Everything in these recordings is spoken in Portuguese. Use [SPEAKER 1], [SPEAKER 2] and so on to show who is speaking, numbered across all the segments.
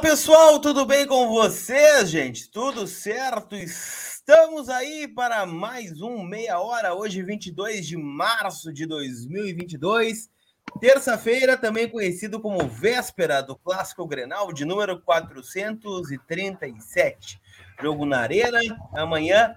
[SPEAKER 1] Pessoal, tudo bem com vocês, gente? Tudo certo? Estamos aí para mais um meia hora, hoje 22 de março de 2022, terça-feira, também conhecido como véspera do Clássico Grenal de número 437. Jogo na Arena, amanhã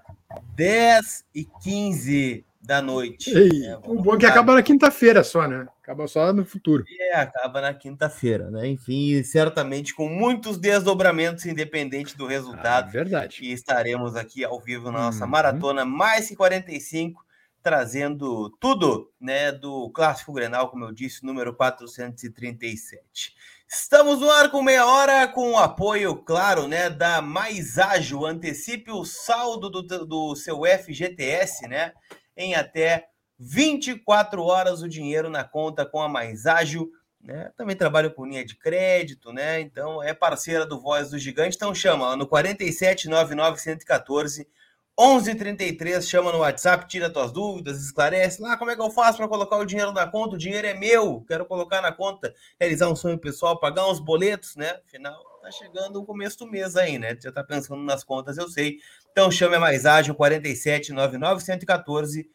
[SPEAKER 1] 10 e 15 da noite.
[SPEAKER 2] Ei, é, o bom é que acaba na quinta-feira só, né? Acaba só no futuro.
[SPEAKER 1] É, acaba na quinta-feira, né? Enfim, certamente com muitos desdobramentos, independente do resultado. Ah,
[SPEAKER 2] verdade.
[SPEAKER 1] E estaremos aqui ao vivo na nossa uhum. maratona mais que 45, trazendo tudo, né, do Clássico Grenal, como eu disse, número 437. Estamos no ar com meia hora, com o apoio, claro, né, da Mais Ágil. Antecipe o saldo do, do seu FGTS, né? Em até 24 horas o dinheiro na conta com a Mais Ágil. Né? Também trabalho com linha de crédito, né? Então é parceira do Voz do Gigante. Então chama no 4799114 1133, chama no WhatsApp, tira tuas dúvidas, esclarece lá como é que eu faço para colocar o dinheiro na conta. O dinheiro é meu, quero colocar na conta, realizar um sonho pessoal, pagar uns boletos, né? Afinal, tá chegando o começo do mês aí, né? Já tá pensando nas contas, eu sei. Então chame a mais ágil 47 99 114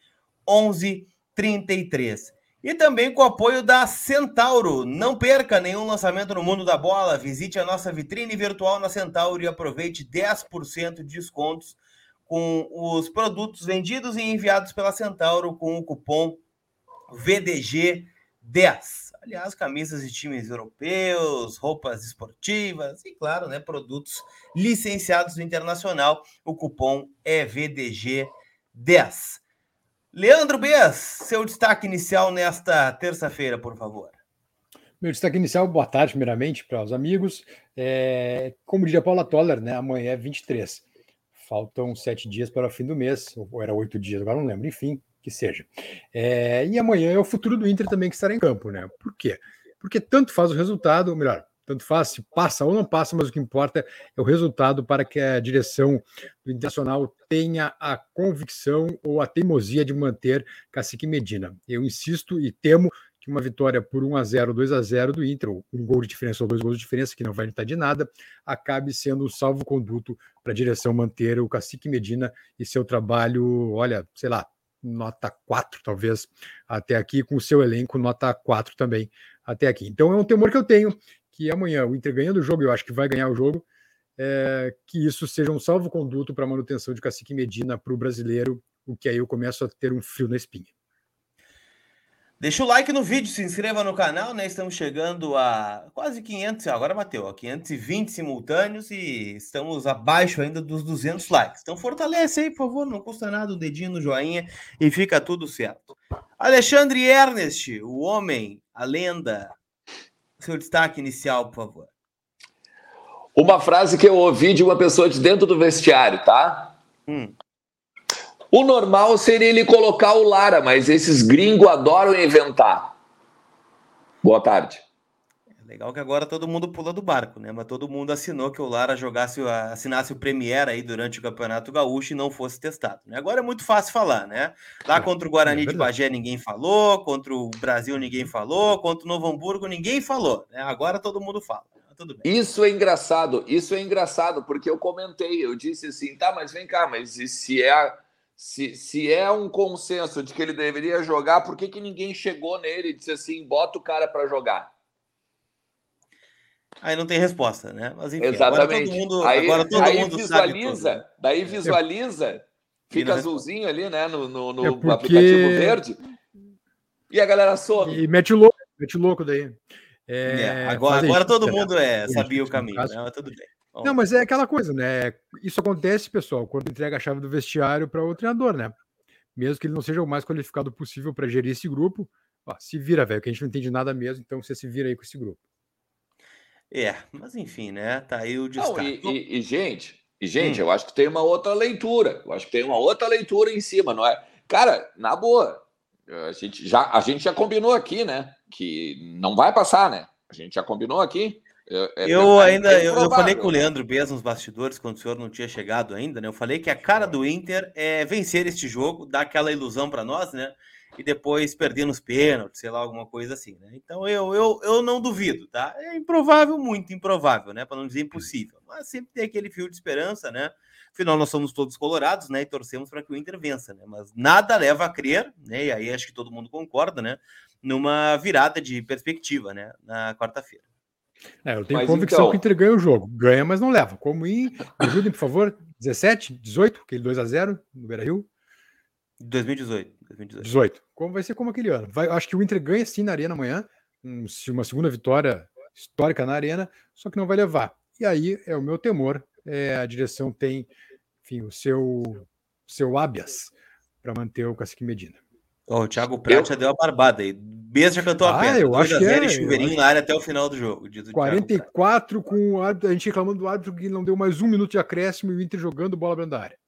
[SPEAKER 1] 11 33. E também com o apoio da Centauro. Não perca nenhum lançamento no mundo da bola. Visite a nossa vitrine virtual na Centauro e aproveite 10% de descontos com os produtos vendidos e enviados pela Centauro com o cupom VDG10. Aliás, camisas de times europeus, roupas esportivas e, claro, né, produtos licenciados internacional. O cupom é VDG10. Leandro Bess, seu destaque inicial nesta terça-feira, por favor.
[SPEAKER 2] Meu destaque inicial, boa tarde, primeiramente, para os amigos. É, como diria Paula Toller, né, amanhã é 23. Faltam sete dias para o fim do mês, ou era oito dias, agora não lembro. Enfim, que seja. É, e amanhã é o futuro do Inter também que estará em campo, né? Por quê? Porque tanto faz o resultado, ou melhor, tanto faz se passa ou não passa, mas o que importa é o resultado para que a direção do Internacional tenha a convicção ou a teimosia de manter Cacique Medina. Eu insisto e temo que uma vitória por 1 a 0 2 a 0 do Inter, ou um gol de diferença ou dois gols de diferença, que não vai adiantar de nada, acabe sendo um salvo-conduto para a direção manter o Cacique Medina e seu trabalho, olha, sei lá, nota 4, talvez, até aqui, com o seu elenco, nota 4 também até aqui. Então é um temor que eu tenho que amanhã o Inter ganhando o jogo, eu acho que vai ganhar o jogo, é, que isso seja um salvo-conduto para a manutenção de Cacique Medina para o brasileiro, o que aí eu começo a ter um frio na espinha.
[SPEAKER 1] Deixa o like no vídeo, se inscreva no canal, né? Estamos chegando a quase 500, agora bateu, 520 simultâneos e estamos abaixo ainda dos 200 likes. Então fortalece aí, por favor, não custa nada o dedinho no joinha e fica tudo certo. Alexandre Ernest, o homem, a lenda. Seu destaque inicial, por favor.
[SPEAKER 3] Uma frase que eu ouvi de uma pessoa de dentro do vestiário, tá? Hum. O normal seria ele colocar o Lara, mas esses gringos adoram inventar. Boa tarde.
[SPEAKER 1] É legal que agora todo mundo pula do barco, né? Mas todo mundo assinou que o Lara jogasse, assinasse o Premier aí durante o Campeonato Gaúcho e não fosse testado. Né? Agora é muito fácil falar, né? Lá é, contra o Guarani é de Bagé ninguém falou, contra o Brasil ninguém falou, contra o Novo Hamburgo ninguém falou. Né? Agora todo mundo fala.
[SPEAKER 3] Isso é engraçado, isso é engraçado, porque eu comentei, eu disse assim, tá, mas vem cá, mas se é a se, se é um consenso de que ele deveria jogar, por que, que ninguém chegou nele e disse assim: bota o cara para jogar?
[SPEAKER 1] Aí não tem resposta, né?
[SPEAKER 3] Mas enfim, Exatamente. Agora todo mundo, aí, agora todo aí mundo visualiza, sabe daí visualiza, fica azulzinho ali, né? No, no, no é porque... aplicativo verde. E a galera some.
[SPEAKER 2] E mete louco, mete louco daí.
[SPEAKER 1] É, é, agora, agora todo mundo é, sabia o caminho, né? Mas tudo bem.
[SPEAKER 2] Não, mas é aquela coisa, né? Isso acontece, pessoal, quando entrega a chave do vestiário para o treinador, né? Mesmo que ele não seja o mais qualificado possível para gerir esse grupo, ó, se vira, velho, que a gente não entende nada mesmo, então você se vira aí com esse grupo.
[SPEAKER 1] É, mas enfim, né? Tá aí o destaque.
[SPEAKER 3] Não, e, e, e, gente, e, gente, hum. eu acho que tem uma outra leitura. Eu acho que tem uma outra leitura em cima, não é? Cara, na boa, a gente já, a gente já combinou aqui, né? Que não vai passar, né? A gente já combinou aqui.
[SPEAKER 1] É, é, eu ainda é eu, eu, falei com o Leandro Bez nos bastidores quando o senhor não tinha chegado ainda, né? Eu falei que a cara do Inter é vencer este jogo, dar aquela ilusão para nós, né? E depois perder nos pênaltis, sei lá, alguma coisa assim, né? Então eu, eu, eu não duvido, tá? É improvável, muito improvável, né? Para não dizer impossível. Mas sempre tem aquele fio de esperança, né? Afinal, nós somos todos colorados, né? E torcemos para que o Inter vença, né? Mas nada leva a crer, né? E aí acho que todo mundo concorda, né? Numa virada de perspectiva, né? Na quarta-feira.
[SPEAKER 2] É, eu tenho mas convicção então... que o Inter ganha o jogo. Ganha, mas não leva. Como em. Me ajudem, por favor. 17, 18, aquele 2x0 no Beira Rio.
[SPEAKER 1] 2018,
[SPEAKER 2] 2018. 18. Como vai ser como aquele ano? Vai, acho que o Inter ganha sim na Arena amanhã. Um, uma segunda vitória histórica na Arena, só que não vai levar. E aí é o meu temor. É, a direção tem, enfim, o seu, seu habeas para manter o Cacique Medina.
[SPEAKER 1] Oh, o Thiago Pratt já deu a barbada aí. Beza já cantou a ah,
[SPEAKER 2] Eu acho que é,
[SPEAKER 1] chuveirinho na área até o final do jogo.
[SPEAKER 2] 44 com o árbitro, a gente reclamando do árbitro que não deu mais um minuto de acréscimo e o Inter jogando bola dentro da área.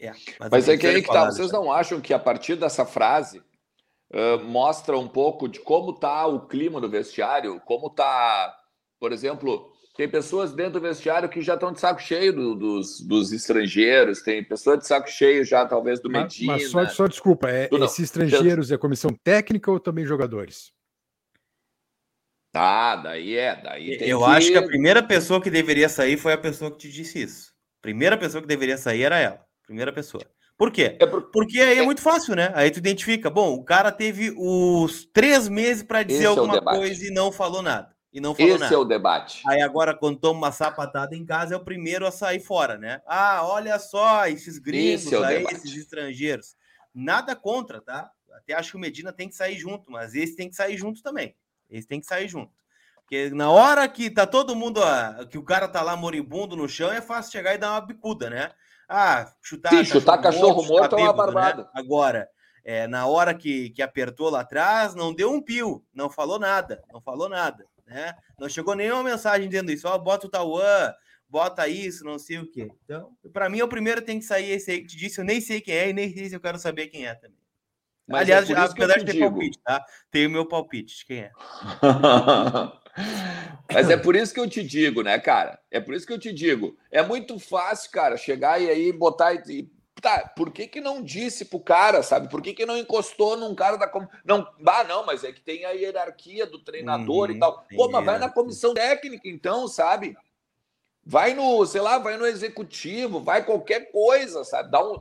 [SPEAKER 3] É, mas, mas é que aí que tá. Vocês não acham que a partir dessa frase uh, mostra um pouco de como tá o clima do vestiário, como tá, por exemplo, tem pessoas dentro do vestiário que já estão de saco cheio do, dos, dos estrangeiros, tem pessoas de saco cheio já, talvez, do Medina.
[SPEAKER 2] Mas, só, só desculpa, é, esses estrangeiros é comissão técnica ou também jogadores?
[SPEAKER 3] Tá, daí é. Daí
[SPEAKER 1] Eu que... acho que a primeira pessoa que deveria sair foi a pessoa que te disse isso. Primeira pessoa que deveria sair era ela. Primeira pessoa. Por quê? É por... Porque aí é, é muito fácil, né? Aí tu identifica. Bom, o cara teve os três meses para dizer Esse alguma é coisa e não falou nada e não falou
[SPEAKER 3] Esse
[SPEAKER 1] nada.
[SPEAKER 3] é o debate.
[SPEAKER 1] Aí agora, quando toma uma sapatada em casa, é o primeiro a sair fora, né? Ah, olha só, esses gringos é aí, esses estrangeiros. Nada contra, tá? Até acho que o Medina tem que sair junto, mas esse tem que sair junto também. Esse tem que sair junto. Porque na hora que tá todo mundo, que o cara tá lá moribundo no chão, é fácil chegar e dar uma bicuda, né? Ah, chutar,
[SPEAKER 3] Sim, chutar cachorro, morto, é uma barbada.
[SPEAKER 1] Né? Agora, é, na hora que, que apertou lá atrás, não deu um pio, não falou nada, não falou nada né? Não chegou nenhuma mensagem dizendo isso, ó, bota o Tauan, bota isso, não sei o quê. Então, para mim, o primeiro tem que sair esse aí que te disse, eu nem sei quem é e nem sei se eu quero saber quem é também. Mas Aliás, é apesar de ter digo. palpite, tá? Tenho o meu palpite de quem é.
[SPEAKER 3] Mas é por isso que eu te digo, né, cara? É por isso que eu te digo. É muito fácil, cara, chegar e aí botar e Tá, por que, que não disse pro cara, sabe? Por que, que não encostou num cara da. Com... Não, ah, não, mas é que tem a hierarquia do treinador uhum, e tal. Pô, mas vai na comissão técnica, então, sabe? Vai no, sei lá, vai no executivo, vai qualquer coisa, sabe? Dá um.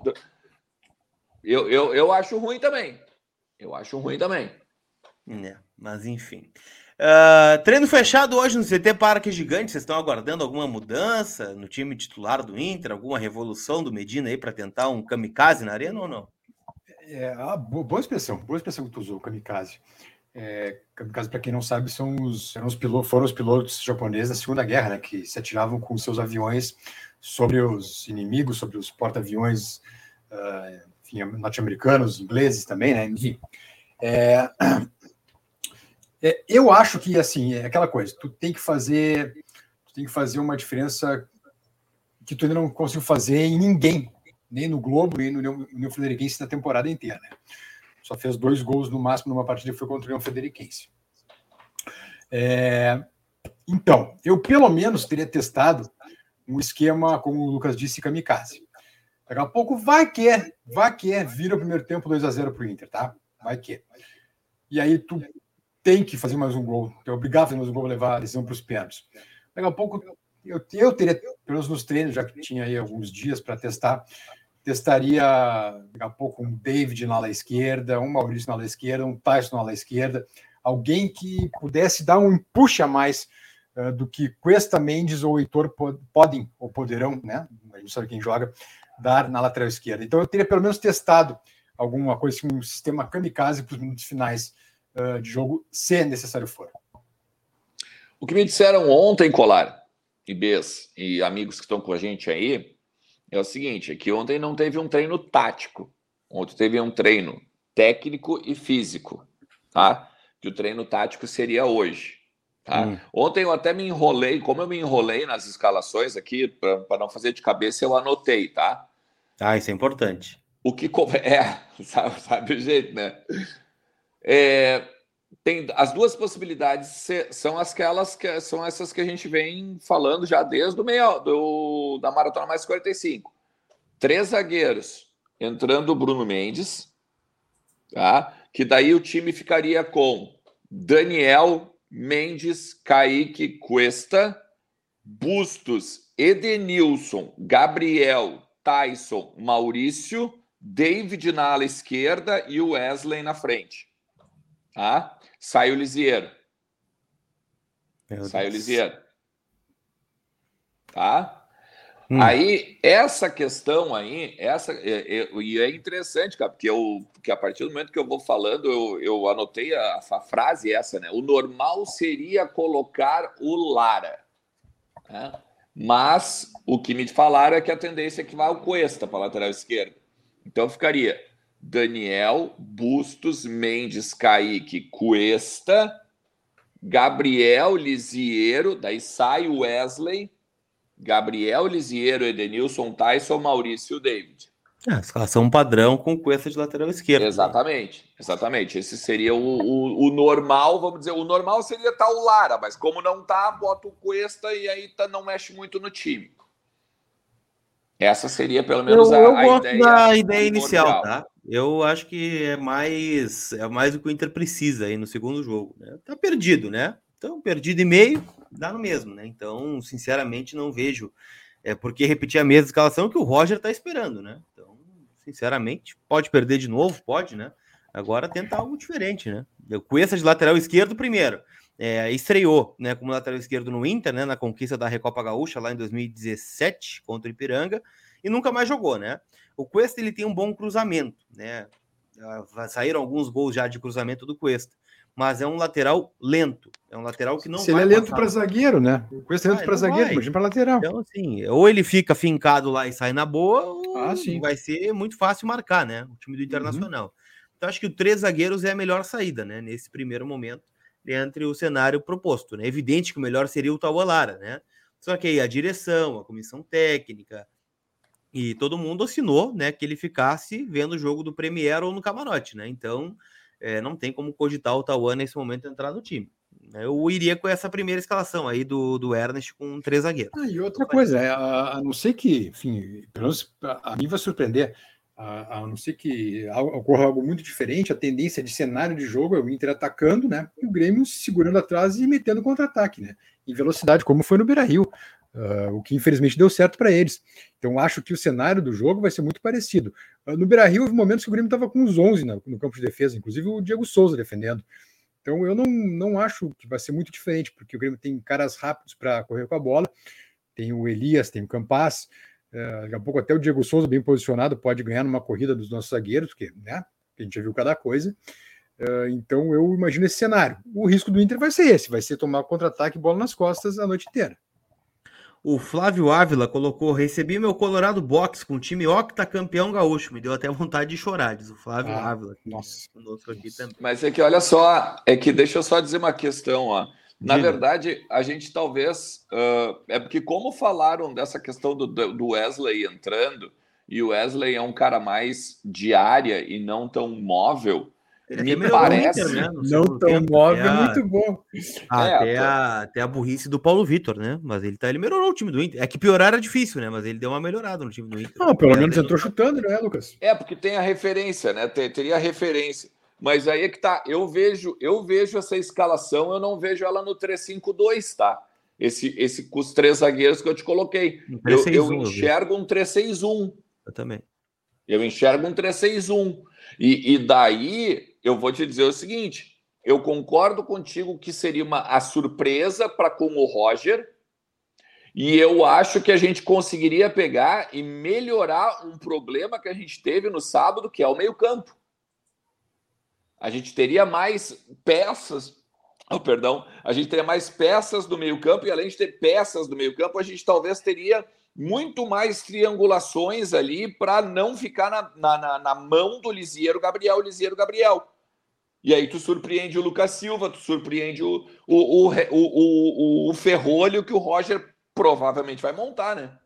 [SPEAKER 3] Eu, eu, eu acho ruim também. Eu acho ruim também.
[SPEAKER 1] É, mas enfim. Uh, treino fechado hoje no CT Parque Gigante. Vocês estão aguardando alguma mudança no time titular do Inter? Alguma revolução do Medina aí para tentar um kamikaze na arena ou não?
[SPEAKER 2] É, ah, boa expressão, boa expressão que tu usou, kamikaze. É, kamikaze, para quem não sabe, são os, os pilotos, foram os pilotos japoneses da Segunda Guerra, né, que se atiravam com seus aviões sobre os inimigos, sobre os porta-aviões uh, norte-americanos, ingleses também, né? Enfim. É, é, eu acho que assim é aquela coisa. Tu tem que fazer, tu tem que fazer uma diferença que tu ainda não conseguiu fazer em ninguém, nem no Globo, nem no União Frederiquense na temporada inteira. Né? Só fez dois gols no máximo numa partida que foi contra o União Frederiquense. É, então, eu pelo menos teria testado um esquema, como o Lucas disse, kamikaze. Daqui a pouco vai que, vai que, vira o primeiro tempo 2 a 0 para o Inter, tá? Vai que. E aí tu tem que fazer mais um gol, é obrigado a fazer mais um gol levar a decisão para os pênaltis. Daqui a pouco eu, eu teria, pelo menos nos treinos, já que tinha aí alguns dias para testar, testaria daqui a pouco um David na ala esquerda, um Maurício na ala esquerda, um Tyson na ala esquerda, alguém que pudesse dar um puxa mais uh, do que Cuesta Mendes ou Heitor podem ou poderão, né? A gente sabe quem joga, dar na lateral esquerda. Então eu teria pelo menos testado alguma coisa, assim, um sistema kamikaze para os minutos finais uh, de jogo, se necessário for.
[SPEAKER 3] O que me disseram ontem, Colar, e Bes, e amigos que estão com a gente aí, é o seguinte: é que ontem não teve um treino tático, ontem teve um treino técnico e físico, tá? Que o treino tático seria hoje. Tá? Hum. Ontem eu até me enrolei, como eu me enrolei nas escalações aqui, para não fazer de cabeça, eu anotei, tá?
[SPEAKER 1] Ah, isso é importante.
[SPEAKER 3] O que é, sabe, sabe o jeito, né? É, tem as duas possibilidades são aquelas que são essas que a gente vem falando já desde o meio do, da maratona mais 45. Três zagueiros, entrando o Bruno Mendes, tá? Que daí o time ficaria com Daniel Mendes, Kaique Cuesta, Bustos, Edenilson, Gabriel, Tyson, Maurício, David na ala esquerda e o Wesley na frente. Tá? Sai o Lisieiro. Sai o Lisieiro. Tá? Hum. Aí, essa questão aí, essa, é, é, e é interessante, cara, porque, eu, porque a partir do momento que eu vou falando, eu, eu anotei a, a frase essa, né? O normal seria colocar o Lara. Né? Mas o que me falaram é que a tendência é que vá o Cuesta para a lateral esquerda. Então ficaria Daniel, Bustos, Mendes, Kaique, Cuesta, Gabriel, Lisiero, daí sai o Wesley, Gabriel, Lisiero, Edenilson, Tyson, Maurício David.
[SPEAKER 1] É, a escalação padrão com Cuesta de lateral esquerdo.
[SPEAKER 3] Exatamente, né? exatamente. Esse seria o, o, o, normal, vamos dizer, o normal seria estar tá o Lara, mas como não tá, bota o Cuesta e aí tá, não mexe muito no time. Essa seria pelo menos
[SPEAKER 1] eu, a, eu a gosto ideia, da ideia inicial, tá? Eu acho que é mais é mais o que o Inter precisa aí no segundo jogo. Né? Tá perdido, né? Então, perdido e meio, dá no mesmo, né? Então, sinceramente, não vejo é porque repetir a mesma escalação que o Roger tá esperando, né? Então, sinceramente, pode perder de novo, pode, né? Agora tenta algo diferente, né? Eu conheço de lateral esquerdo primeiro. É, estreou né, como lateral esquerdo no Inter, né, na conquista da Recopa Gaúcha lá em 2017 contra o Ipiranga e nunca mais jogou, né? O Cuesta ele tem um bom cruzamento, né? Saíram alguns gols já de cruzamento do Cuesta, mas é um lateral lento, é um lateral que não
[SPEAKER 2] Se ele é lento para zagueiro, né? O Cuesta é lento ah, para zagueiro, imagina para lateral.
[SPEAKER 1] Então assim, ou ele fica fincado lá e sai na boa, ou ah, vai ser muito fácil marcar, né? O time do uhum. Internacional. Uhum. Então acho que o três zagueiros é a melhor saída, né? Nesse primeiro momento entre o cenário proposto. Né? É evidente que o melhor seria o Taualara, né? Só que aí a direção, a comissão técnica e todo mundo assinou, né, que ele ficasse vendo o jogo do Premier ou no camarote, né? Então, é, não tem como cogitar o Tauan nesse momento entrar no time. Eu iria com essa primeira escalação aí do, do Ernest com três zagueiros.
[SPEAKER 2] Ah, e outra coisa, é, a, a não ser que, enfim, pelo menos a, a mim vai surpreender, a, a não ser que ocorra algo muito diferente, a tendência de cenário de jogo é o Inter atacando, né? E o Grêmio segurando atrás e metendo contra-ataque, né? Em velocidade, como foi no Beira Rio, uh, o que infelizmente deu certo para eles. Então acho que o cenário do jogo vai ser muito parecido. Uh, no Beira Rio houve momentos que o Grêmio estava com os 11 no, no campo de defesa, inclusive o Diego Souza defendendo. Então eu não, não acho que vai ser muito diferente, porque o Grêmio tem caras rápidos para correr com a bola, tem o Elias, tem o Campas, é, daqui a pouco até o Diego Souza, bem posicionado, pode ganhar numa corrida dos nossos zagueiros, porque né, a gente já viu cada coisa. É, então eu imagino esse cenário. O risco do Inter vai ser esse: vai ser tomar contra-ataque e bola nas costas a noite inteira.
[SPEAKER 1] O Flávio Ávila colocou: recebi meu Colorado Box com o time octacampeão gaúcho. Me deu até vontade de chorar, diz o Flávio ah, Ávila.
[SPEAKER 3] Nossa. Conosco aqui também. Mas é que olha só, é que deixa eu só dizer uma questão, ó. Na Diga. verdade, a gente talvez. Uh, é porque, como falaram dessa questão do, do Wesley entrando, e o Wesley é um cara mais de área e não tão móvel. Ele me parece. Inter,
[SPEAKER 2] né? Não tão tempo, móvel, a... muito bom.
[SPEAKER 1] Até, é, a, até a burrice do Paulo Vitor, né? Mas ele, tá, ele melhorou o time do Inter. É que piorar era difícil, né? Mas ele deu uma melhorada no time do Inter.
[SPEAKER 2] Não, pelo menos entrou chutando, né, Lucas?
[SPEAKER 3] É, porque tem a referência, né? Teria a referência. Mas aí é que tá, eu vejo, eu vejo essa escalação, eu não vejo ela no 3-5-2, tá? Esse, esse com os três zagueiros que eu te coloquei. Eu, eu enxergo um 3-6-1.
[SPEAKER 1] Eu também.
[SPEAKER 3] Eu enxergo um 3-6-1. E, e daí eu vou te dizer o seguinte: eu concordo contigo que seria uma a surpresa para com o Roger. E eu acho que a gente conseguiria pegar e melhorar um problema que a gente teve no sábado, que é o meio-campo a gente teria mais peças. Oh, perdão, a gente teria mais peças do meio-campo, e além de ter peças do meio-campo, a gente talvez teria muito mais triangulações ali para não ficar na, na, na, mão do Lisieiro Gabriel, Lisieiro Gabriel. E aí tu surpreende o Lucas Silva, tu surpreende o, o, o, o, o, o Ferrolho que o Roger provavelmente vai montar, né?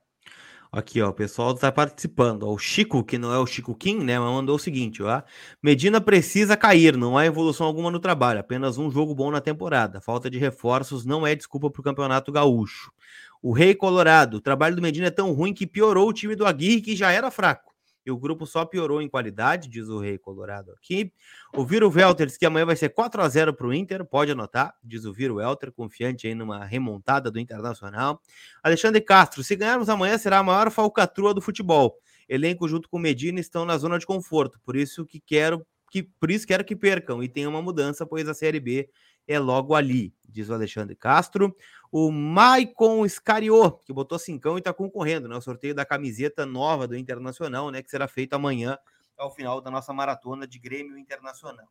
[SPEAKER 1] Aqui, ó, o pessoal tá participando. O Chico, que não é o Chico Kim, né, mandou o seguinte, ó. Medina precisa cair, não há evolução alguma no trabalho, apenas um jogo bom na temporada. Falta de reforços não é desculpa para o Campeonato Gaúcho. O Rei Colorado, o trabalho do Medina é tão ruim que piorou o time do Aguirre, que já era fraco e o grupo só piorou em qualidade, diz o Rei Colorado aqui. O Viro Welter diz que amanhã vai ser 4 a 0 para o Inter, pode anotar, diz o Viro Welter, confiante aí numa remontada do Internacional. Alexandre Castro, se ganharmos amanhã será a maior falcatrua do futebol. Elenco junto com Medina estão na zona de conforto, por isso que quero que por isso quero que percam e tenha uma mudança, pois a Série B é logo ali, diz o Alexandre Castro. O Maicon Scariô, que botou cincão e está concorrendo, né? O sorteio da camiseta nova do Internacional, né? Que será feito amanhã, ao final da nossa maratona de Grêmio Internacional.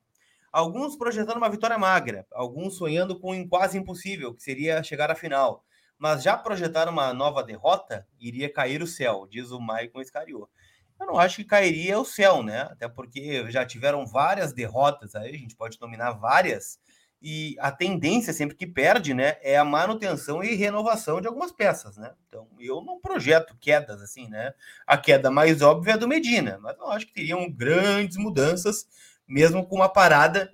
[SPEAKER 1] Alguns projetando uma vitória magra, alguns sonhando com um quase impossível, que seria chegar à final. Mas já projetaram uma nova derrota, iria cair o céu, diz o Maicon Scariô. Eu não acho que cairia o céu, né? Até porque já tiveram várias derrotas aí, a gente pode nominar várias, e a tendência sempre que perde, né, é a manutenção e renovação de algumas peças, né? Então, eu não projeto quedas assim, né? A queda mais óbvia é do Medina, mas eu acho que teriam grandes mudanças, mesmo com uma parada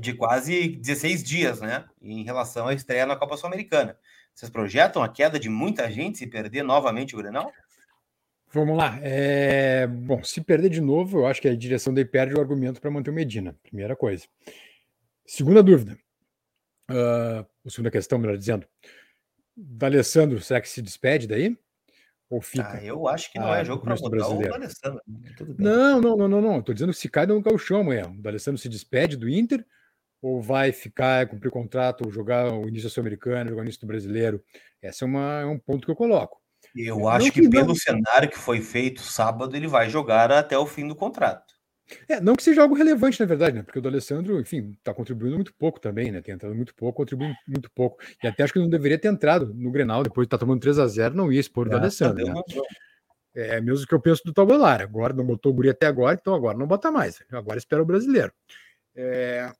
[SPEAKER 1] de quase 16 dias, né, em relação à estreia na Copa Sul-Americana. Vocês projetam a queda de muita gente se perder novamente o Grenal?
[SPEAKER 2] Vamos lá. É... Bom, se perder de novo, eu acho que a direção daí perde o argumento para manter o Medina, primeira coisa. Segunda dúvida, uh, ou segunda questão, melhor dizendo, D'Alessandro, será que se despede daí? Ou fica?
[SPEAKER 1] Ah, eu acho que não ah, é jogo para botar o D'Alessandro.
[SPEAKER 2] Não, não, não, não, não. Estou dizendo que se cai no gauchão amanhã. O D'Alessandro se despede do Inter ou vai ficar, cumprir contrato, jogar o início sul-americano, jogar o início do brasileiro? Esse é, uma, é um ponto que eu coloco.
[SPEAKER 1] Eu não acho que, que pelo cenário que foi feito sábado, ele vai jogar até o fim do contrato.
[SPEAKER 2] É, não que seja algo relevante, na verdade, né? Porque o do Alessandro, enfim, está contribuindo muito pouco também, né? Tem entrado muito pouco, contribuindo muito pouco. E até acho que não deveria ter entrado no Grenal, depois de estar tá tomando 3 a 0 não ia expor o do Alessandro. Né? É mesmo que eu penso do Tabular. Agora não botou o Guri até agora, então agora não bota mais. Agora espera o brasileiro. É...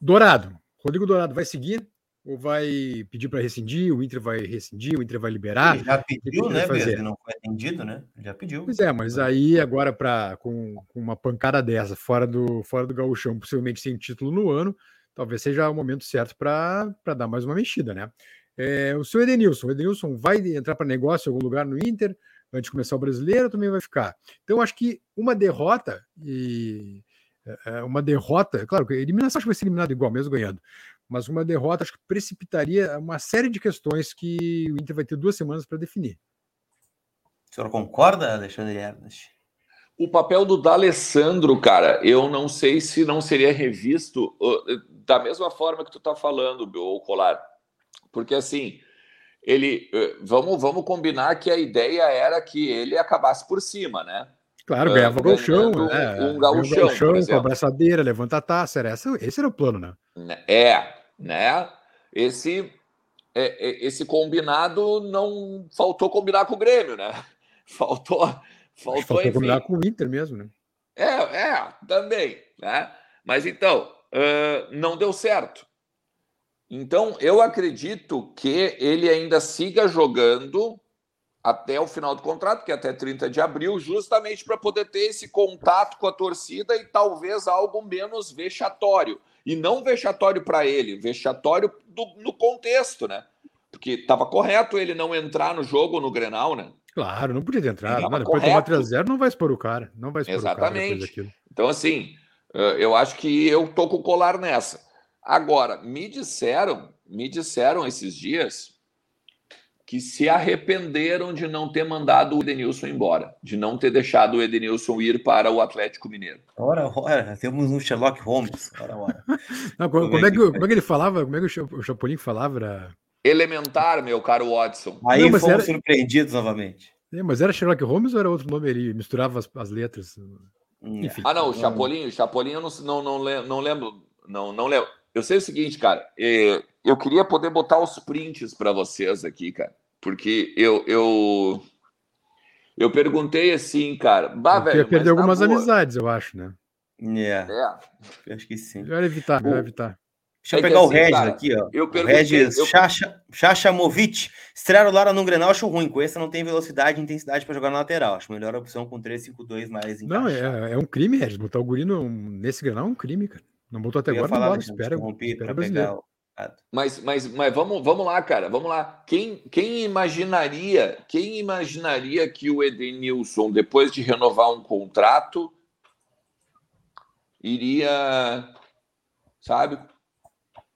[SPEAKER 2] Dourado. Rodrigo Dourado vai seguir ou vai pedir para rescindir? O Inter vai rescindir, o Inter vai liberar?
[SPEAKER 1] Ele já pediu, né, fazer? Não foi atendido, né? Já pediu.
[SPEAKER 2] Pois é, mas aí agora para com, com, uma pancada dessa fora do fora do gauchão, possivelmente sem título no ano, talvez seja o momento certo para dar mais uma mexida, né? É, o seu Edenilson, o Edenilson vai entrar para negócio em algum lugar no Inter antes de começar o brasileiro, também vai ficar. Então, acho que uma derrota e é, é, uma derrota, claro, a eliminação acho que vai ser eliminado igual, mesmo ganhando, mas uma derrota acho que precipitaria uma série de questões que o Inter vai ter duas semanas para definir.
[SPEAKER 1] O senhor concorda, Alexandre Ernest?
[SPEAKER 3] O papel do D'Alessandro, cara, eu não sei se não seria revisto da mesma forma que tu tá falando, o Colar. Porque assim, ele vamos, vamos combinar que a ideia era que ele acabasse por cima, né?
[SPEAKER 2] Claro, ganhava o gauchão, um, é, um gauchão, um com a braçadeira, levanta a taça, era esse, esse era o plano, né?
[SPEAKER 3] É, né? Esse, é, é, esse combinado não faltou combinar com o Grêmio, né? Faltou, faltou, faltou
[SPEAKER 2] combinar com o Inter mesmo, né?
[SPEAKER 3] É, é, também, né? Mas então, uh, não deu certo. Então, eu acredito que ele ainda siga jogando até o final do contrato, que é até 30 de abril, justamente para poder ter esse contato com a torcida e talvez algo menos vexatório. E não vexatório para ele, vexatório do, no contexto, né? Porque estava correto ele não entrar no jogo no Grenal, né?
[SPEAKER 2] Claro, não podia ter entrado. Não, depois de tomar 3x0, não vai expor o cara. Não vai expor
[SPEAKER 3] Exatamente. O cara então, assim, eh, eu acho que eu tô com o colar nessa. Agora, me disseram, me disseram esses dias que se arrependeram de não ter mandado o Edenilson embora, de não ter deixado o Edenilson ir para o Atlético Mineiro.
[SPEAKER 1] Ora, ora, temos um Sherlock Holmes. Ora, ora.
[SPEAKER 2] Não, como, como, é que, como, é que, ele falava? Como é que o Chapolin falava? Era...
[SPEAKER 3] Elementar, meu caro Watson.
[SPEAKER 1] Aí não, fomos era... surpreendidos novamente.
[SPEAKER 2] É, mas era Sherlock Holmes ou era outro nome? Ele misturava as, as letras.
[SPEAKER 3] Enfim. Ah, não, o Chapolin, o Chapolin eu não, não, não, não lembro. Não, não lembro. Eu sei o seguinte, cara. É, eu queria poder botar os prints para vocês aqui, cara. Porque eu, eu, eu perguntei assim, cara. Bah,
[SPEAKER 2] velho, perder algumas boa. amizades, eu acho, né?
[SPEAKER 1] Yeah. É. Eu acho que sim.
[SPEAKER 2] Melhor evitar, melhor evitar.
[SPEAKER 1] Deixa eu é pegar assim, o Regis cara, aqui, ó. Eu o Regis eu... Chachamovic. Estrear o Lara no Grenal acho ruim. Com esse não tem velocidade e intensidade para jogar na lateral. Acho melhor a opção com 3-5-2 mais
[SPEAKER 2] Não, é, é, um crime, Regis. Botar o Guri no, nesse Grenal é um crime, cara. Não botou até agora, não Espera, espera
[SPEAKER 3] pegar o... Mas, mas, mas vamos, vamos lá, cara. Vamos lá. Quem, quem imaginaria, quem imaginaria que o Edenilson, depois de renovar um contrato, iria, sabe,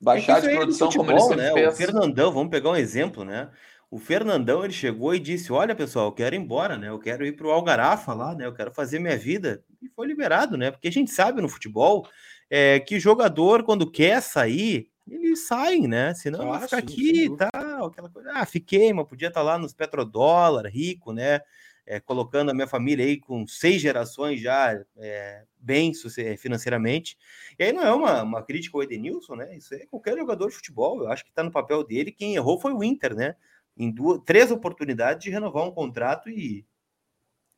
[SPEAKER 1] baixar é de produção futebol, como ele né? Fez. O Fernandão, vamos pegar um exemplo, né? O Fernandão ele chegou e disse: Olha, pessoal, eu quero ir embora, né? Eu quero ir para o Algarafa lá, né? Eu quero fazer minha vida. E foi liberado, né? Porque a gente sabe no futebol é, que jogador, quando quer sair, eles saem, né? Senão sim, aqui e tal, aquela coisa. Ah, fiquei, mas podia estar tá lá nos petrodólar, rico, né? É, colocando a minha família aí com seis gerações já é, bem financeiramente. E aí não é uma, uma crítica ao Edenilson, né? Isso é qualquer jogador de futebol. Eu acho que está no papel dele. Quem errou foi o Inter, né? Em duas, três oportunidades de renovar um contrato e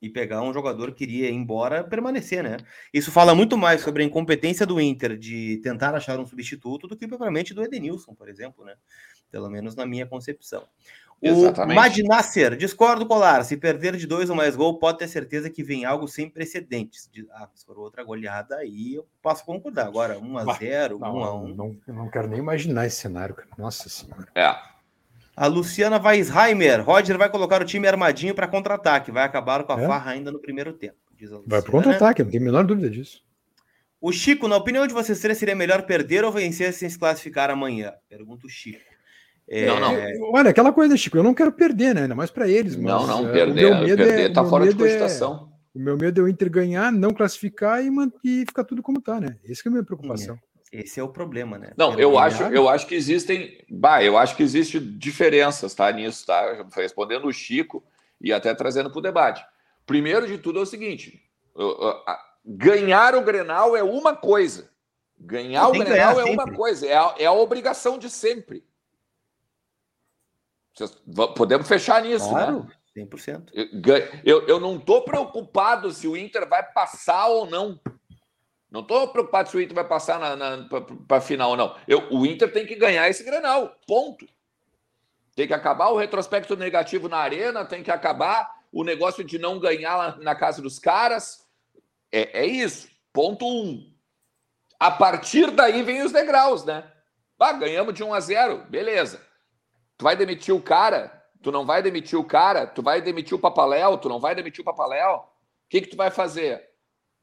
[SPEAKER 1] e pegar um jogador que iria embora permanecer, né? Isso fala muito mais sobre a incompetência do Inter de tentar achar um substituto do que propriamente do Edenilson, por exemplo, né? Pelo menos na minha concepção. O Madnasser, discordo, Colar. Se perder de dois ou mais gol, pode ter certeza que vem algo sem precedentes. Ah, se for outra goleada, aí eu posso concordar. Agora, 1x0, 1x1.
[SPEAKER 2] Não, não quero nem imaginar esse cenário, cara. Nossa Senhora.
[SPEAKER 3] É.
[SPEAKER 1] A Luciana Weisheimer. Roger vai colocar o time armadinho para contra-ataque. Vai acabar com a é? farra ainda no primeiro tempo.
[SPEAKER 2] vai para contra-ataque, não tem a menor dúvida disso.
[SPEAKER 1] O Chico, na opinião de vocês três, seria melhor perder ou vencer sem se classificar amanhã? Pergunta o Chico.
[SPEAKER 2] É... Não, não. Olha, aquela coisa, Chico, eu não quero perder, né? Ainda mais para eles.
[SPEAKER 3] Mas, não, não, perder. O meu medo perder é, tá fora de é cogitação.
[SPEAKER 2] É, o meu medo é o Inter ganhar, não classificar e, e ficar tudo como tá, né? Essa é a minha preocupação.
[SPEAKER 1] Esse é o problema, né?
[SPEAKER 3] Não, eu acho, eu acho que existem. Bah, eu acho que existem diferenças, tá? Nisso, tá? Respondendo o Chico e até trazendo para o debate. Primeiro de tudo é o seguinte: ganhar o Grenal é uma coisa. Ganhar o Grenal é uma coisa, é a, é a obrigação de sempre. Podemos fechar nisso, claro,
[SPEAKER 1] né? 100%.
[SPEAKER 3] Eu, eu, eu não estou preocupado se o Inter vai passar ou não. Não estou preocupado se o Inter vai passar para a final, não. Eu, o Inter tem que ganhar esse Grenal, ponto. Tem que acabar o retrospecto negativo na arena, tem que acabar o negócio de não ganhar na casa dos caras. É, é isso, ponto um. A partir daí vem os degraus, né? Ah, ganhamos de 1 a 0, beleza. Tu vai demitir o cara? Tu não vai demitir o cara? Tu vai demitir o Papaléu? Tu não vai demitir o Papaléu? O que, que tu vai fazer?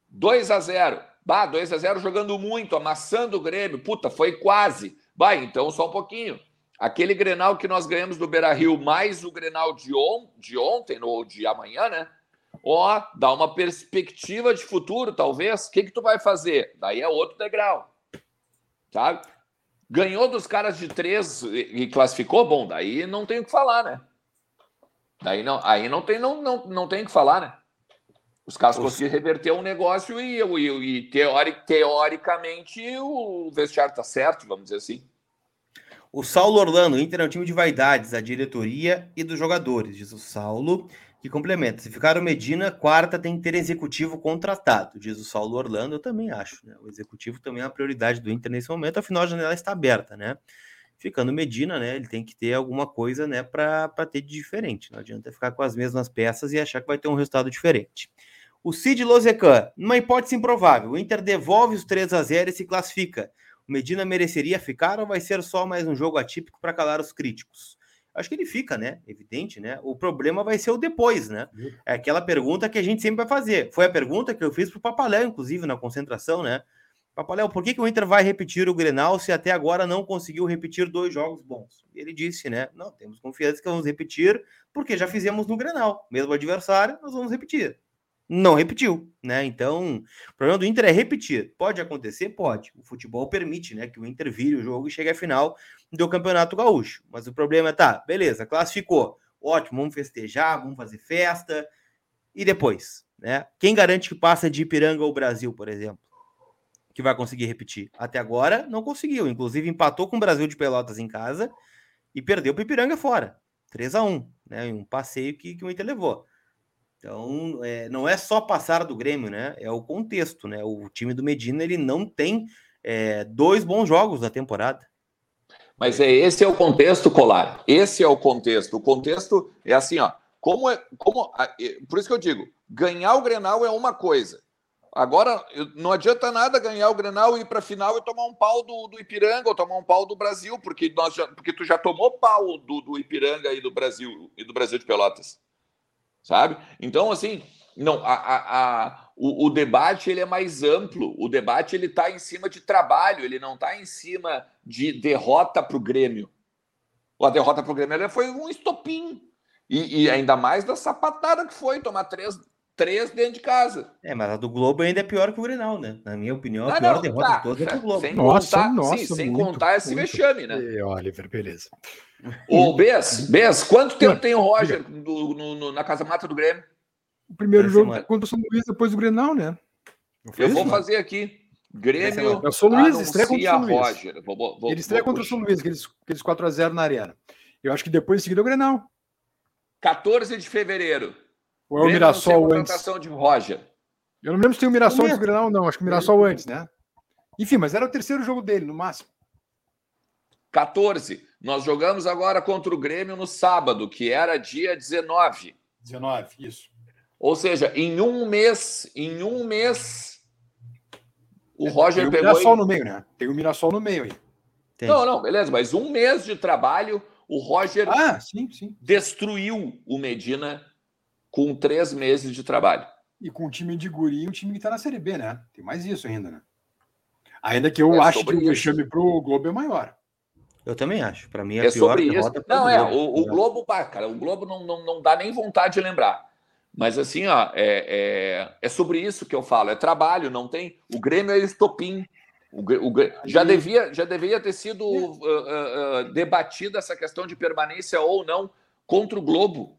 [SPEAKER 3] 2 a 0 Bah, 2 a 0 jogando muito, amassando o Grêmio. Puta, foi quase. Bah, então só um pouquinho. Aquele Grenal que nós ganhamos do Beira-Rio, mais o Grenal de, on, de ontem ou de amanhã, né? Ó, dá uma perspectiva de futuro, talvez. O que, que tu vai fazer? Daí é outro degrau. Sabe? Ganhou dos caras de três e classificou, bom, daí não tem o que falar, né? Daí não, aí não tem, não, não, não tem o que falar, né? Os caras conseguiram reverter um negócio e, e, e teoric, teoricamente o vestiário está certo, vamos dizer assim.
[SPEAKER 1] O Saulo Orlando, o Inter é um time de vaidades, da diretoria e dos jogadores, diz o Saulo, que complementa. Se ficar o Medina, quarta tem que ter executivo contratado, diz o Saulo Orlando. Eu também acho, né? O executivo também é a prioridade do Inter nesse momento, afinal a janela está aberta, né? Ficando Medina, né? Ele tem que ter alguma coisa, né, para ter de diferente. Não adianta ficar com as mesmas peças e achar que vai ter um resultado diferente. O Cid Lozecan, numa hipótese improvável, o Inter devolve os 3 a 0 e se classifica. O Medina mereceria ficar ou vai ser só mais um jogo atípico para calar os críticos? Acho que ele fica, né? Evidente, né? O problema vai ser o depois, né? É aquela pergunta que a gente sempre vai fazer. Foi a pergunta que eu fiz para o Papaléu, inclusive, na concentração, né? Papaléu, por que, que o Inter vai repetir o Grenal se até agora não conseguiu repetir dois jogos bons? Ele disse, né? Não, temos confiança que vamos repetir, porque já fizemos no Grenal. Mesmo adversário, nós vamos repetir não repetiu, né? Então, o problema do Inter é repetir. Pode acontecer? Pode. O futebol permite, né, que o Inter vire o jogo e chegue à final do Campeonato Gaúcho. Mas o problema é, tá, beleza, classificou. Ótimo, vamos festejar, vamos fazer festa. E depois, né? Quem garante que passa de Ipiranga ao Brasil, por exemplo? Que vai conseguir repetir? Até agora não conseguiu. Inclusive empatou com o Brasil de Pelotas em casa e perdeu para Ipiranga fora. 3 a 1 né? Um passeio que, que o Inter levou. Então, é, não é só passar do Grêmio, né? É o contexto, né? O time do Medina ele não tem é, dois bons jogos da temporada.
[SPEAKER 3] Mas é esse é o contexto, Colar. Esse é o contexto. O contexto é assim, ó. Como é, como, por isso que eu digo, ganhar o Grenal é uma coisa. Agora, não adianta nada ganhar o Grenal, ir para a final e tomar um pau do, do, Ipiranga ou tomar um pau do Brasil, porque, nós já, porque tu já tomou pau do, do Ipiranga e do Brasil e do Brasil de Pelotas. Sabe? Então, assim, não, a, a, a o, o, debate ele é mais amplo. O debate ele está em cima de trabalho, ele não está em cima de derrota para o Grêmio. A derrota para o Grêmio foi um estopim. E, e, ainda mais da sapatada que foi tomar três, três dentro de casa.
[SPEAKER 1] É, mas a do Globo ainda é pior que o Grenal, né? Na minha opinião, a ah, pior não, derrota tá. toda é do Globo.
[SPEAKER 3] Sem nossa, contar, nossa, sim, sem muito, contar esse muito. vexame, né?
[SPEAKER 2] E, Oliver, beleza.
[SPEAKER 3] Ô, Bess, Bess, quanto tempo tem o Roger do, no, no, na Casa Mata do Grêmio?
[SPEAKER 2] O primeiro jogo semana. contra o São Luís depois do Grenal, né?
[SPEAKER 3] Eu vou fazer aqui. Grêmio.
[SPEAKER 2] É o São Luís, estreia contra o São Luís. Roger. Vou, vou, ele estreia contra o São Luís, aqueles, aqueles 4x0 na arena. Eu acho que depois em seguida é o Grenal.
[SPEAKER 3] 14 de fevereiro.
[SPEAKER 2] Ou é o Mirassol
[SPEAKER 3] antes? de Roger.
[SPEAKER 2] Eu não lembro se tem o Mirassol antes do Grenal, não. Acho que o Mirassol antes, né? Enfim, mas era o terceiro jogo dele, no máximo.
[SPEAKER 3] 14. Nós jogamos agora contra o Grêmio no sábado, que era dia 19.
[SPEAKER 2] 19, isso.
[SPEAKER 3] Ou seja, em um mês, em um mês, o é, Roger
[SPEAKER 2] tem
[SPEAKER 3] o
[SPEAKER 2] pegou. Tem o Mirassol e... no meio, né? Tem o Mirassol no meio aí.
[SPEAKER 3] Tem. Não, não, beleza, mas um mês de trabalho, o Roger
[SPEAKER 2] ah, sim, sim.
[SPEAKER 3] destruiu o Medina com três meses de trabalho.
[SPEAKER 2] E com um time de guri, um time que está na Série B, né? Tem mais isso ainda, né? Ainda que eu é acho que o vexame para o Globo é maior.
[SPEAKER 1] Eu também acho. Para mim é, é pior sobre
[SPEAKER 3] isso. Não, é. O, o Globo, cara, o Globo não, não, não dá nem vontade de lembrar. Mas assim, ó, é, é, é, sobre isso que eu falo. É trabalho, não tem. O Grêmio é estopim. O, o, já, devia, já deveria ter sido uh, uh, uh, debatida essa questão de permanência ou não contra o Globo.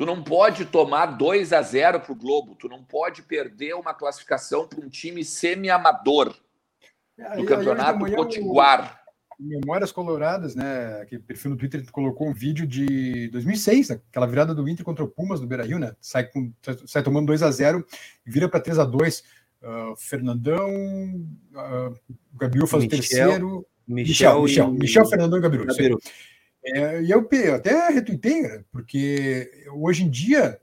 [SPEAKER 3] Tu não pode tomar 2 a 0 para o Globo. Tu não pode perder uma classificação para um time semi-amador no Campeonato Potiguar.
[SPEAKER 2] Memórias Coloradas, né? Que perfil no Twitter colocou um vídeo de 2006, né, aquela virada do Inter contra o Pumas do Beira-Rio, né? Sai, com, sai tomando 2 a 0 vira para 3 a 2 uh, Fernandão, uh, Gabriel faz Michel, o terceiro. Michel, Michel, Michel, Michel, Fernandão e Gabriel. Gabiru. É, e eu, eu até retuitei, né, porque hoje em dia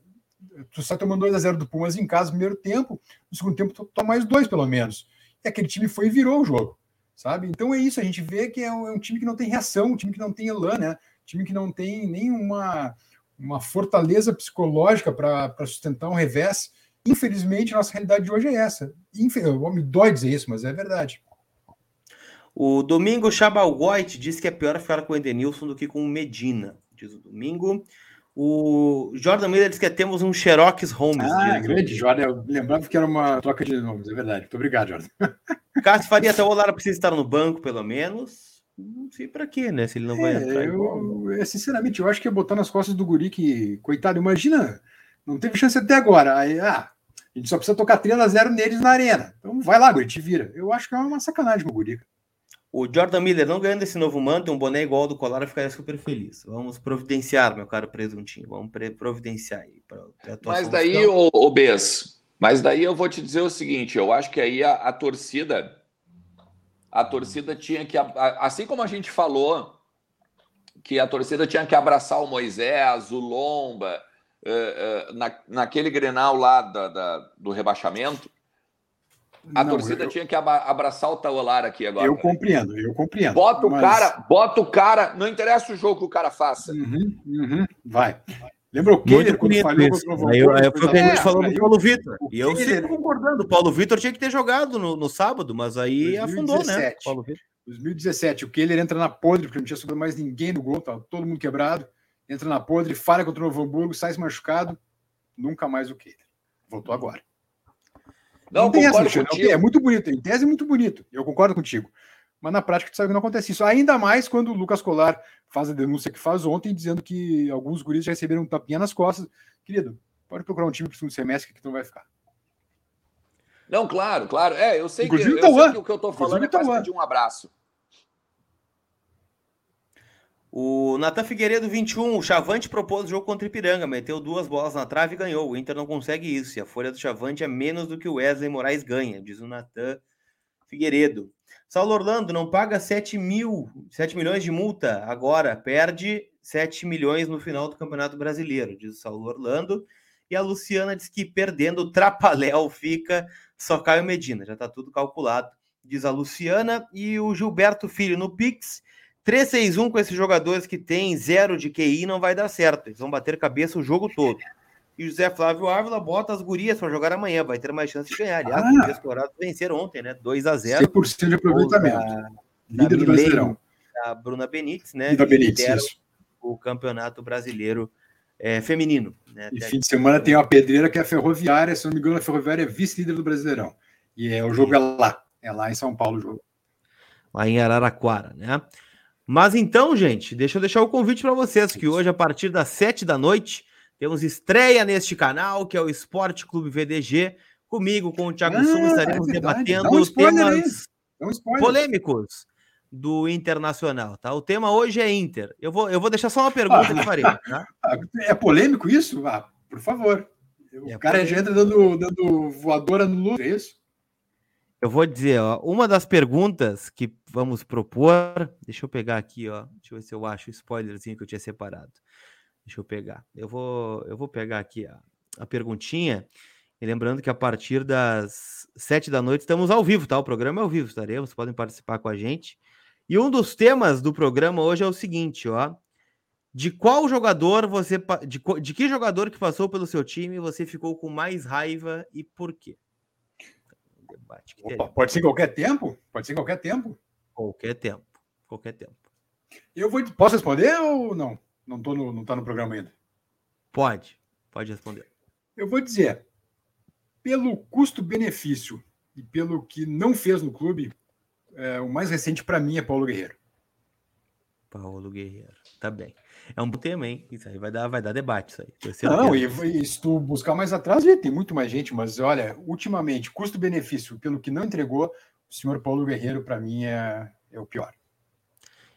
[SPEAKER 2] tu sai tomando 2 a 0 do Pumas em casa no primeiro tempo, no segundo tempo tu toma mais dois pelo menos. E aquele time foi e virou o jogo sabe? Então é isso, a gente vê que é um, é um, time que não tem reação, um time que não tem elan, né? Um time que não tem nenhuma uma fortaleza psicológica para sustentar um revés. Infelizmente, nossa realidade de hoje é essa. Me dói dizer isso, mas é verdade.
[SPEAKER 1] O Domingo Chabalgoit disse que é pior ficar com o Edenilson do que com o Medina. Diz o Domingo. O Jordan Miller disse que temos um Xerox Holmes.
[SPEAKER 2] Ah, grande, Jordan. Eu lembrava que era uma troca de nomes, é verdade. Muito obrigado, Jordan.
[SPEAKER 1] Cássio Faria até o Olara precisa estar no banco, pelo menos. Não sei para quê, né? Se ele não vai
[SPEAKER 2] é,
[SPEAKER 1] entrar.
[SPEAKER 2] Eu, é, sinceramente, eu acho que é botar nas costas do Guri que, coitado, imagina, não teve chance até agora. Aí, ah, a gente só precisa tocar 3 a 0 neles na arena. Então vai lá, Guri, te vira. Eu acho que é uma sacanagem com o Guri.
[SPEAKER 1] O Jordan Miller não ganhando esse novo manto, um boné igual ao do Colar, eu ficaria super feliz. Vamos providenciar, meu caro presuntinho. Vamos providenciar aí.
[SPEAKER 3] Mas daí, o, o Bes, mas daí eu vou te dizer o seguinte: eu acho que aí a, a torcida, a torcida tinha que, assim como a gente falou, que a torcida tinha que abraçar o Moisés, o Lomba, uh, uh, na, naquele grenal lá da, da, do rebaixamento a não, torcida eu... tinha que abraçar o Taolar aqui agora.
[SPEAKER 2] Eu compreendo, eu compreendo.
[SPEAKER 3] Bota o mas... cara, bota o cara, não interessa o jogo que o cara faça.
[SPEAKER 2] Uhum, uhum, vai. Lembra o Kehler quando falhou
[SPEAKER 1] contra Aí, aí foi o que a gente falou do Paulo Vitor. E eu sempre concordando. O Paulo Vitor tinha que ter jogado no, no sábado, mas aí 2017, afundou, né? Paulo
[SPEAKER 2] 2017, o Kehler entra na podre, porque não tinha sobrado mais ninguém no gol, tava todo mundo quebrado. Entra na podre, falha contra o Novo Hamburgo, sai machucado. Nunca mais o Kehler. Voltou agora. Não, não tem essa, não É muito bonito. Em tese é muito bonito. Eu concordo contigo. Mas na prática, tu sabe que não acontece isso. Ainda mais quando o Lucas Colar faz a denúncia que faz ontem, dizendo que alguns guris já receberam um tapinha nas costas. Querido, pode procurar um time para o segundo semestre que tu não vai ficar.
[SPEAKER 3] Não, claro, claro. É, eu sei, que, eu sei que o que eu estou falando é quase pedir um abraço.
[SPEAKER 1] O Natan Figueiredo, 21. O Chavante propôs o jogo contra o Ipiranga, meteu duas bolas na trave e ganhou. O Inter não consegue isso. E a folha do Chavante é menos do que o Wesley Moraes ganha, diz o Natan Figueiredo. Saulo Orlando não paga 7 mil, 7 milhões de multa agora, perde 7 milhões no final do Campeonato Brasileiro, diz o Saulo Orlando. E a Luciana diz que perdendo o Trapaléu fica só Caio Medina, já está tudo calculado, diz a Luciana. E o Gilberto Filho no Pix, 3-6-1 com esses jogadores que tem zero de QI não vai dar certo, eles vão bater cabeça o jogo todo. E José Flávio Ávila bota as gurias para jogar amanhã, vai ter mais chance de ganhar. Aliás, ah, os Colorados venceram ontem, né? 2 a 0
[SPEAKER 2] 100% de aproveitamento. Da,
[SPEAKER 1] Líder do Brasileirão. A Bruna Benítez, né?
[SPEAKER 2] da Benítez, isso.
[SPEAKER 1] O Campeonato Brasileiro é, Feminino. Né?
[SPEAKER 2] E fim de semana tem uma pedreira que é a Ferroviária, se não me engano, a Ferroviária é vice-líder do Brasileirão. E é, o jogo é lá. É lá em São Paulo o jogo.
[SPEAKER 1] Lá em Araraquara, né? Mas então, gente, deixa eu deixar o convite para vocês, que hoje, a partir das sete da noite, temos estreia neste canal, que é o Esporte Clube VDG. Comigo, com o Thiago ah, Suma, estaremos é debatendo um temas um polêmicos do Internacional, tá? O tema hoje é Inter. Eu vou, eu vou deixar só uma pergunta que farei, tá?
[SPEAKER 2] É polêmico isso? Ah, por favor. O é cara polêmico. já entra dando, dando voadora no luz, é isso?
[SPEAKER 1] Eu vou dizer, ó, uma das perguntas que vamos propor, deixa eu pegar aqui, ó, deixa eu ver se eu acho o spoilerzinho que eu tinha separado. Deixa eu pegar. Eu vou, eu vou pegar aqui a, a perguntinha. E lembrando que a partir das sete da noite estamos ao vivo, tá? O programa é ao vivo, estaremos, podem participar com a gente. E um dos temas do programa hoje é o seguinte, ó. De qual jogador você. De, de que jogador que passou pelo seu time você ficou com mais raiva e por quê?
[SPEAKER 2] Debate Opa, pode ser qualquer tempo? Pode ser qualquer tempo?
[SPEAKER 1] Qualquer tempo. Qualquer tempo.
[SPEAKER 2] Eu vou. Posso responder ou não? Não, tô no, não tá no programa ainda.
[SPEAKER 1] Pode, pode responder.
[SPEAKER 2] Eu vou dizer, pelo custo-benefício e pelo que não fez no clube, é, o mais recente para mim é Paulo Guerreiro.
[SPEAKER 1] Paulo Guerreiro, tá bem. É um bom tema, hein? Isso aí vai dar, vai dar debate, isso
[SPEAKER 2] aí. Não, e, e, se tu buscar mais atrás, tem muito mais gente, mas olha, ultimamente, custo-benefício, pelo que não entregou, o senhor Paulo Guerreiro, para mim, é, é o pior.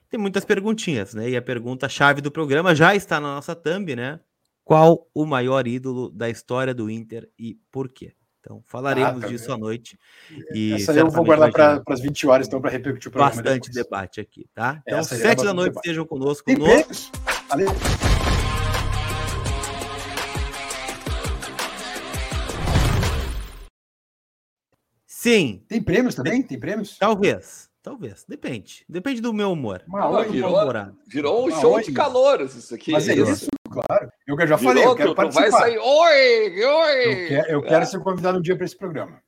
[SPEAKER 1] Tem muitas perguntinhas, né? E a pergunta-chave do programa já está na nossa thumb, né? Qual o maior ídolo da história do Inter e por quê? Então, falaremos ah, disso à noite.
[SPEAKER 2] E Essa eu vou guardar para as 20 horas, então, para repercutir o
[SPEAKER 1] programa. Bastante depois. debate aqui, tá? Então, Essa 7 é da noite, estejam conosco.
[SPEAKER 2] Tem prêmios? Valeu.
[SPEAKER 1] Sim.
[SPEAKER 2] Tem prêmios também? Tem prêmios?
[SPEAKER 1] Talvez. Talvez, depende. Depende do meu humor.
[SPEAKER 3] Uma virou, virou um show de calor isso aqui.
[SPEAKER 2] Mas é isso, claro. Eu já virou, falei, eu quero tu, participar. Tu vai sair,
[SPEAKER 3] oi, oi!
[SPEAKER 2] Eu quero, eu quero é. ser convidado um dia para esse programa.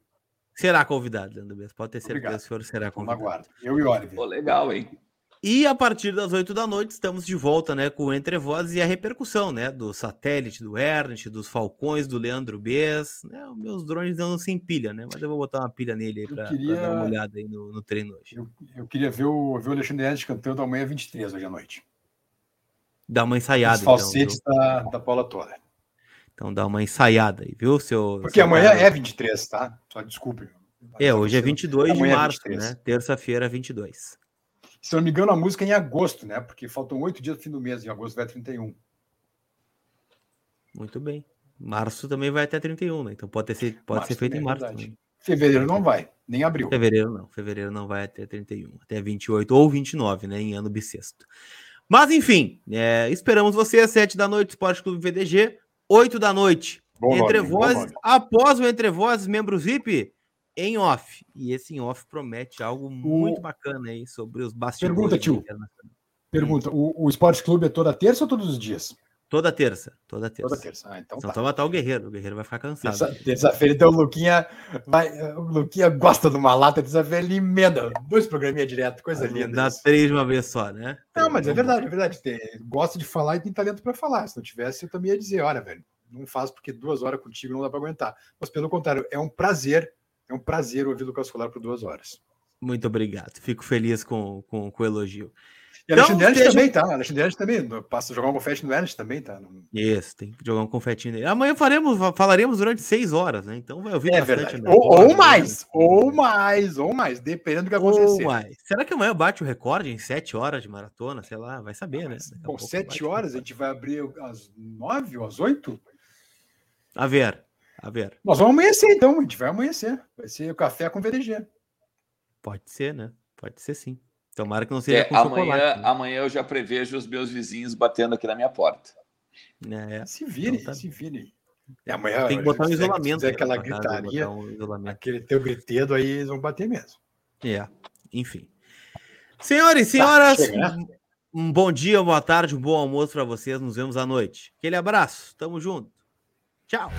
[SPEAKER 1] Será convidado, Leandro Bess. Pode ter certeza que o senhor será convidado.
[SPEAKER 2] Aguardo. Eu e Oliver.
[SPEAKER 3] Pô, legal, hein?
[SPEAKER 1] E a partir das 8 da noite estamos de volta, né, com o Entre Vozes e a repercussão, né, do satélite do Ernest, dos Falcões do Leandro Bess, né, os meus drones não sem pilha, né, mas eu vou botar uma pilha nele para queria... dar uma olhada aí no, no treino hoje.
[SPEAKER 2] Eu, eu, queria ver o, ver o Alexandre Ernest cantando amanhã 23 hoje à noite.
[SPEAKER 1] Dá uma ensaiada,
[SPEAKER 2] Os falsetes então, da, da Paula Tola.
[SPEAKER 1] Então dá uma ensaiada aí, viu, seu...
[SPEAKER 2] Porque seu amanhã cara... é 23, tá? Só desculpe.
[SPEAKER 1] É, hoje é 22 amanhã de é março, é né, terça-feira 22.
[SPEAKER 2] Se não me engano, a música é em agosto, né? Porque faltam oito dias do fim do mês, em agosto vai 31.
[SPEAKER 1] Muito bem. Março também vai até 31, né? Então pode, ter, pode março ser feito em é março.
[SPEAKER 2] Fevereiro não vai, nem abril.
[SPEAKER 1] Fevereiro não. Fevereiro não vai até 31, até 28 ou 29, né? Em ano bissexto. Mas enfim, é, esperamos você às 7 da noite, Esporte Clube VDG, 8 da noite. Bom Entre Vozes, após o Entre Vozes, membros VIP, em off. E esse em off promete algo muito o... bacana aí sobre os bastidores.
[SPEAKER 2] Pergunta, tio. Pergunta: o, o Esporte Clube é toda terça ou todos os dias?
[SPEAKER 1] Toda terça, toda terça.
[SPEAKER 2] Toda terça. Ah, então,
[SPEAKER 1] então tá. matar o Guerreiro, o Guerreiro vai ficar cansado.
[SPEAKER 2] Terça-feira, então o Luquinha, vai, o Luquinha gosta de uma lata, terça-feira ele emenda dois programinha direto, coisa linda.
[SPEAKER 1] Dá isso. três de uma vez só, né?
[SPEAKER 2] Não, mas é verdade, é verdade. Gosta de falar e tem talento para falar. Se não tivesse, eu também ia dizer, olha, velho, não faz porque duas horas contigo não dá para aguentar. Mas pelo contrário, é um prazer é um prazer ouvir o Lucas Colar por duas horas.
[SPEAKER 1] Muito obrigado. Fico feliz com, com, com o elogio.
[SPEAKER 2] E então, Alexandre esteja... também, tá? Alexandre Ernst também. Passa jogar um confete no Ernst também, tá?
[SPEAKER 1] Isso, tem que jogar um confetinho nele. Amanhã faremos, falaremos durante seis horas, né? Então vai ouvir
[SPEAKER 2] é bastante. Ou, ou, mais, ou mais, ou mais, dependendo do que acontecer. Ou mais.
[SPEAKER 1] Será que amanhã bate o recorde em sete horas de maratona? Sei lá, vai saber, né?
[SPEAKER 2] Bom, sete horas, a gente vai abrir às nove ou às oito?
[SPEAKER 1] A ver. A ver.
[SPEAKER 2] Nós vamos amanhecer, então. A gente vai amanhecer. Vai ser o café com VDG.
[SPEAKER 1] Pode ser, né? Pode ser sim. Tomara que não seja
[SPEAKER 3] É,
[SPEAKER 1] com
[SPEAKER 3] amanhã,
[SPEAKER 1] chocolate. né?
[SPEAKER 3] amanhã eu já prevejo os meus vizinhos batendo aqui na minha porta.
[SPEAKER 1] É,
[SPEAKER 2] Se virem,
[SPEAKER 1] Então tá.
[SPEAKER 2] se virem. E amanhã,
[SPEAKER 1] tem que botar um isolamento.
[SPEAKER 2] fizer
[SPEAKER 1] né,
[SPEAKER 2] aquela gritaria,
[SPEAKER 1] um isolamento.
[SPEAKER 2] aquele teu gritedo aí, eles vão bater mesmo.
[SPEAKER 1] É, enfim. Senhores e senhoras,
[SPEAKER 2] né?
[SPEAKER 1] um um bom dia, boa tarde, um bom almoço para vocês. Nos vemos à noite. Aquele abraço, tamo junto. Tchau.